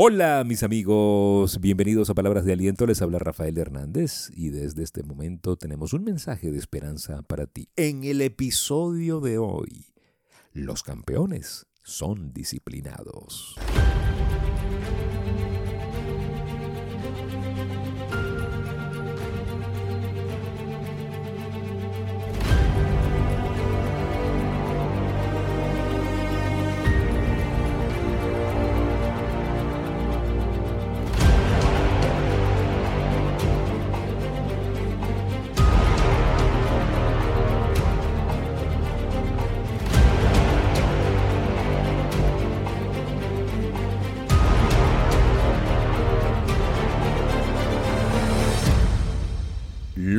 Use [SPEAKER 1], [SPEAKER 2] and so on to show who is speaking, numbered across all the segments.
[SPEAKER 1] Hola mis amigos, bienvenidos a Palabras de Aliento, les habla Rafael Hernández y desde este momento tenemos un mensaje de esperanza para ti. En el episodio de hoy, los campeones son disciplinados.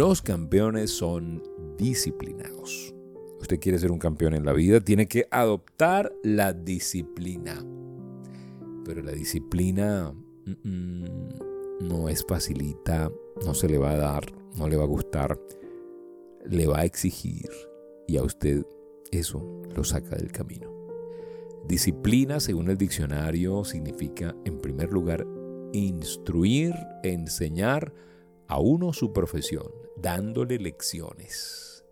[SPEAKER 1] Los campeones son disciplinados. Usted quiere ser un campeón en la vida, tiene que adoptar la disciplina. Pero la disciplina no es facilita, no se le va a dar, no le va a gustar, le va a exigir y a usted eso lo saca del camino. Disciplina, según el diccionario, significa, en primer lugar, instruir, enseñar, a uno su profesión, dándole lecciones.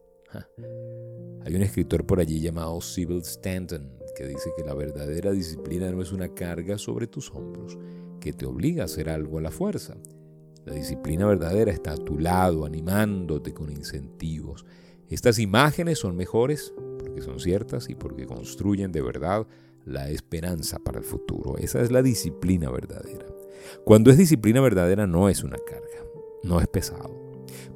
[SPEAKER 1] Hay un escritor por allí llamado Sybil Stanton que dice que la verdadera disciplina no es una carga sobre tus hombros que te obliga a hacer algo a la fuerza. La disciplina verdadera está a tu lado, animándote con incentivos. Estas imágenes son mejores porque son ciertas y porque construyen de verdad la esperanza para el futuro. Esa es la disciplina verdadera. Cuando es disciplina verdadera no es una carga no es pesado.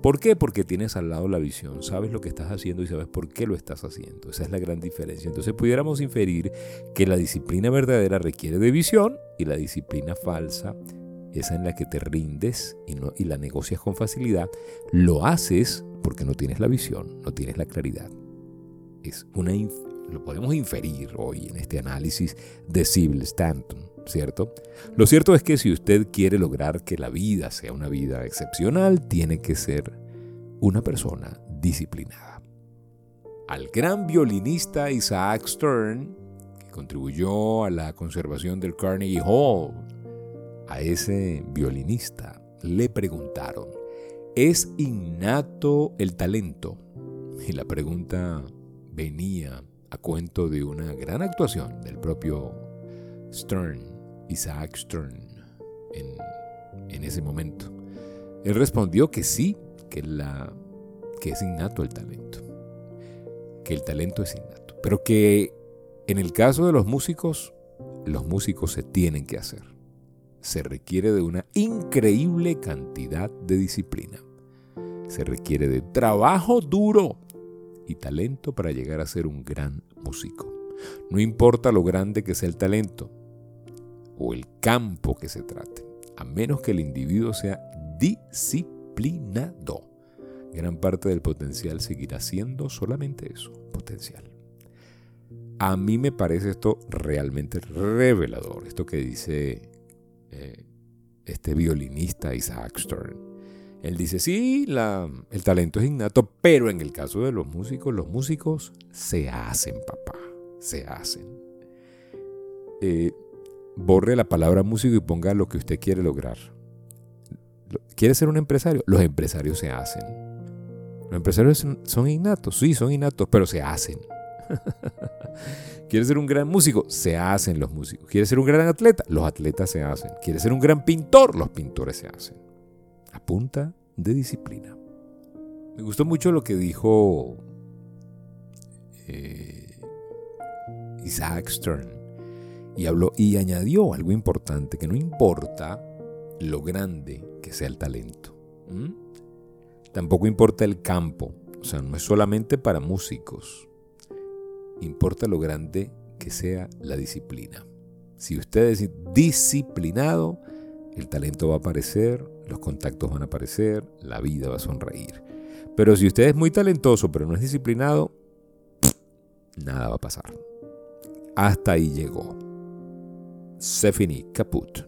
[SPEAKER 1] ¿Por qué? Porque tienes al lado la visión, sabes lo que estás haciendo y sabes por qué lo estás haciendo. Esa es la gran diferencia. Entonces pudiéramos inferir que la disciplina verdadera requiere de visión y la disciplina falsa, esa en la que te rindes y, no, la negocias con facilidad, lo haces porque no tienes la visión, no tienes la claridad. Es una, lo podemos inferir hoy en este análisis de Sybil Stanton. ¿Cierto? Lo cierto es que si usted quiere lograr que la vida sea una vida excepcional, tiene que ser una persona disciplinada. Al gran violinista Isaac Stern, que contribuyó a la conservación del Carnegie Hall, a ese violinista le preguntaron, ¿es innato el talento? Y la pregunta venía a cuento de una gran actuación del propio Stern. Isaac Stern en, ese momento. Él respondió que sí, que, la, que es innato el talento, que el talento es innato, pero que en el caso de los músicos, los músicos se tienen que hacer. Se requiere de una increíble cantidad de disciplina. Se requiere de trabajo duro y talento para llegar a ser un gran músico. No importa lo grande que sea el talento, o el campo que se trate, a menos que el individuo sea disciplinado. Gran parte del potencial seguirá siendo solamente eso, potencial. A mí me parece esto realmente revelador, esto que dice eh, este violinista Isaac Stern. Él dice, sí, el talento es innato, pero en el caso de los músicos, los músicos se hacen, papá, se hacen. Eh, borre la palabra músico y ponga lo que usted quiere lograr. ¿Quiere ser un empresario? Los empresarios se hacen. Los empresarios son innatos, sí, son innatos, pero se hacen. ¿Quiere ser un gran músico? Se hacen los músicos. ¿Quiere ser un gran atleta? Los atletas se hacen. ¿Quiere ser un gran pintor? Los pintores se hacen. A punta de disciplina. Me gustó mucho lo que dijo eh, Isaac Stern y habló y añadió algo importante, que no importa lo grande que sea el talento. Tampoco importa el campo, o sea, no es solamente para músicos. Importa lo grande que sea la disciplina. Si usted es disciplinado, el talento va a aparecer, los contactos van a aparecer, la vida va a sonreír. Pero si usted es muy talentoso pero no es disciplinado, nada va a pasar. Hasta ahí llegó se caput.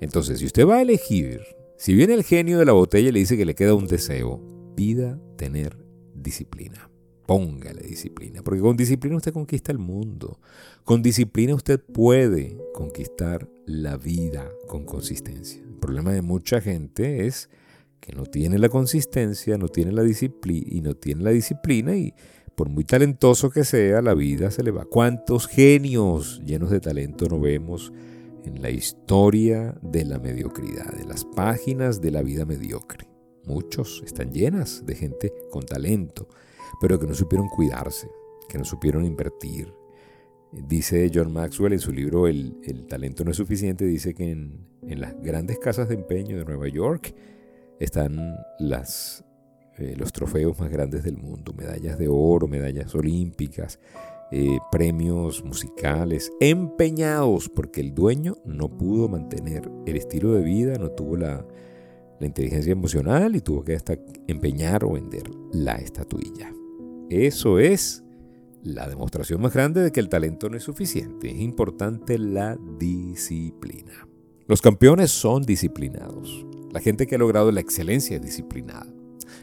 [SPEAKER 1] Entonces, si usted va a elegir, si viene el genio de la botella y le dice que le queda un deseo, pida tener disciplina. Póngale disciplina, porque con disciplina usted conquista el mundo. Con disciplina usted puede conquistar la vida con consistencia. El problema de mucha gente es que no tiene la consistencia, no tiene la disciplina y no tiene la disciplina y por muy talentoso que sea, la vida se le va. ¿Cuántos genios llenos de talento no vemos en la historia de la mediocridad, de las páginas de la vida mediocre? Muchos están llenas de gente con talento, pero que no supieron cuidarse, que no supieron invertir. Dice John Maxwell en su libro El, talento no es suficiente, dice que en, en las grandes casas de empeño de Nueva York están las eh, los trofeos más grandes del mundo, medallas de oro, medallas olímpicas, eh, premios musicales, empeñados, porque el dueño no pudo mantener el estilo de vida, no tuvo la, la inteligencia emocional y tuvo que hasta empeñar o vender la estatuilla. Eso es la demostración más grande de que el talento no es suficiente. Es importante la disciplina. Los campeones son disciplinados. La gente que ha logrado la excelencia es disciplinada.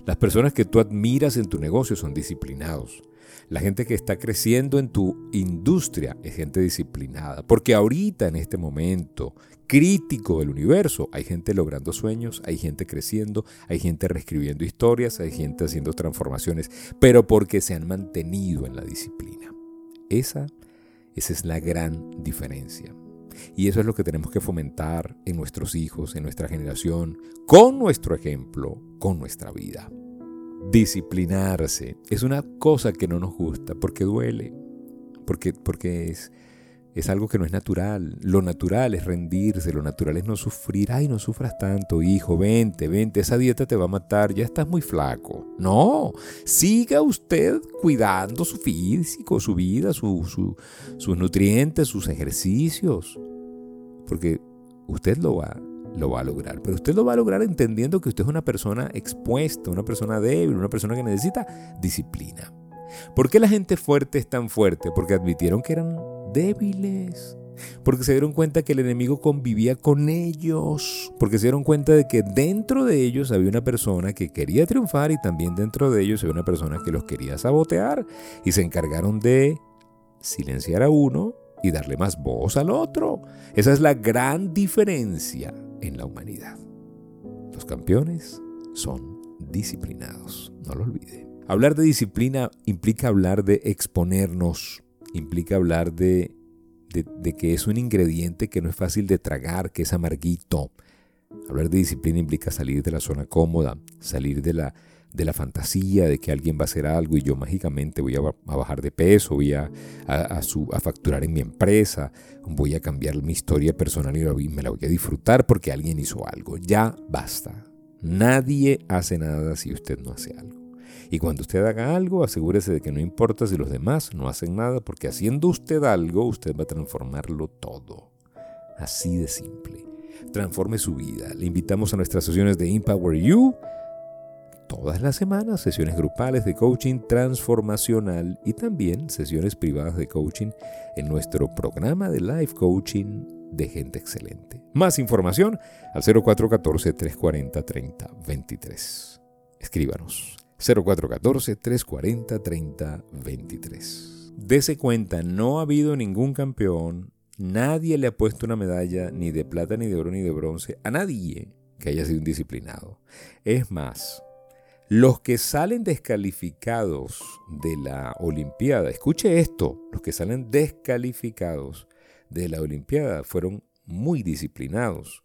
[SPEAKER 1] Las personas que tú admiras en tu negocio son disciplinados. La gente que está creciendo en tu industria es gente disciplinada. Porque ahorita, en este momento crítico del universo, hay gente logrando sueños, hay gente creciendo, hay gente reescribiendo historias, hay gente haciendo transformaciones, pero porque se han mantenido en la disciplina. Esa, esa es la gran diferencia. Y eso es lo que tenemos que fomentar en nuestros hijos, en nuestra generación, con nuestro ejemplo, con nuestra vida. Disciplinarse es una cosa que no nos gusta porque duele, porque, porque es, es algo que no es natural. Lo natural es rendirse, lo natural es no sufrir. Ay, no sufras tanto, hijo, vente, vente, esa dieta te va a matar, ya estás muy flaco. No, siga usted cuidando su físico, su vida, sus nutrientes, sus ejercicios. Porque usted lo va, lo va a lograr. Pero usted lo va a lograr entendiendo que usted es una persona expuesta, una persona débil, una persona que necesita disciplina. ¿Por qué la gente fuerte es tan fuerte? Porque admitieron que eran débiles. Porque se dieron cuenta que el enemigo convivía con ellos. Porque se dieron cuenta de que dentro de ellos había una persona que quería triunfar y también dentro de ellos había una persona que los quería sabotear. Y se encargaron de silenciar a uno y darle más voz al otro. Esa es la gran diferencia en la humanidad. Los campeones son disciplinados, no lo olvide. Hablar de disciplina implica hablar de exponernos, implica hablar de, de, que es un ingrediente que no es fácil de tragar, que es amarguito. Hablar de disciplina implica salir de la zona cómoda, salir de la, de la fantasía de que alguien va a hacer algo y yo mágicamente voy a, bajar de peso, voy a, a, facturar en mi empresa, voy a cambiar mi historia personal y me la voy a disfrutar porque alguien hizo algo. Ya basta. Nadie hace nada si usted no hace algo. Y cuando usted haga algo, asegúrese de que no importa si los demás no hacen nada, porque haciendo usted algo, usted va a transformarlo todo. Así de simple. Transforme su vida. Le invitamos a nuestras sesiones de Empower You todas las semanas sesiones grupales de coaching transformacional y también sesiones privadas de coaching en nuestro programa de live coaching de gente excelente. Más información al 0414-340-3023. Escríbanos 0414-340-3023. Dese cuenta, no ha habido ningún campeón, nadie le ha puesto una medalla ni de plata, ni de oro, ni de bronce a nadie que haya sido indisciplinado. Es más, los que salen descalificados de la Olimpiada, escuche esto, los que salen descalificados de la Olimpiada fueron muy disciplinados,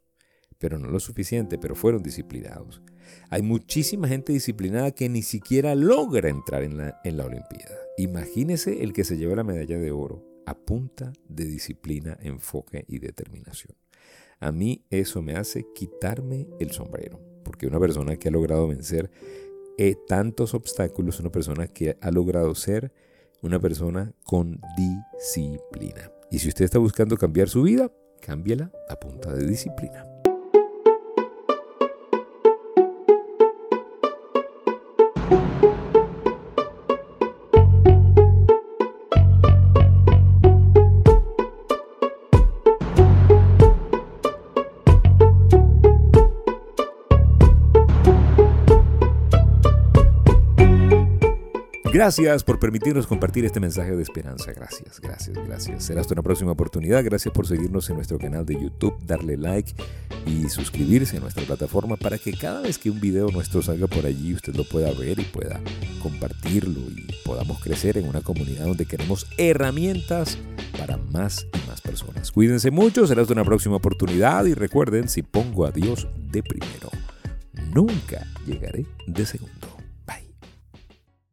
[SPEAKER 1] pero no lo suficiente, pero fueron disciplinados. Hay muchísima gente disciplinada que ni siquiera logra entrar en la, en la Olimpiada. Imagínese el que se lleva la medalla de oro a punta de disciplina, enfoque y determinación. A mí eso me hace quitarme el sombrero, porque una persona que ha logrado vencer eh, tantos obstáculos, una persona que ha logrado ser una persona con disciplina. Y si usted está buscando cambiar su vida, cámbiala a punta de disciplina. Gracias por permitirnos compartir este mensaje de esperanza. Gracias, gracias, gracias. Será hasta una próxima oportunidad. Gracias por seguirnos en nuestro canal de YouTube, darle like y suscribirse a nuestra plataforma para que cada vez que un video nuestro salga por allí usted lo pueda ver y pueda compartirlo y podamos crecer en una comunidad donde queremos herramientas para más y más personas. Cuídense mucho, será hasta una próxima oportunidad y recuerden, si pongo a Dios de primero, nunca llegaré de segundo.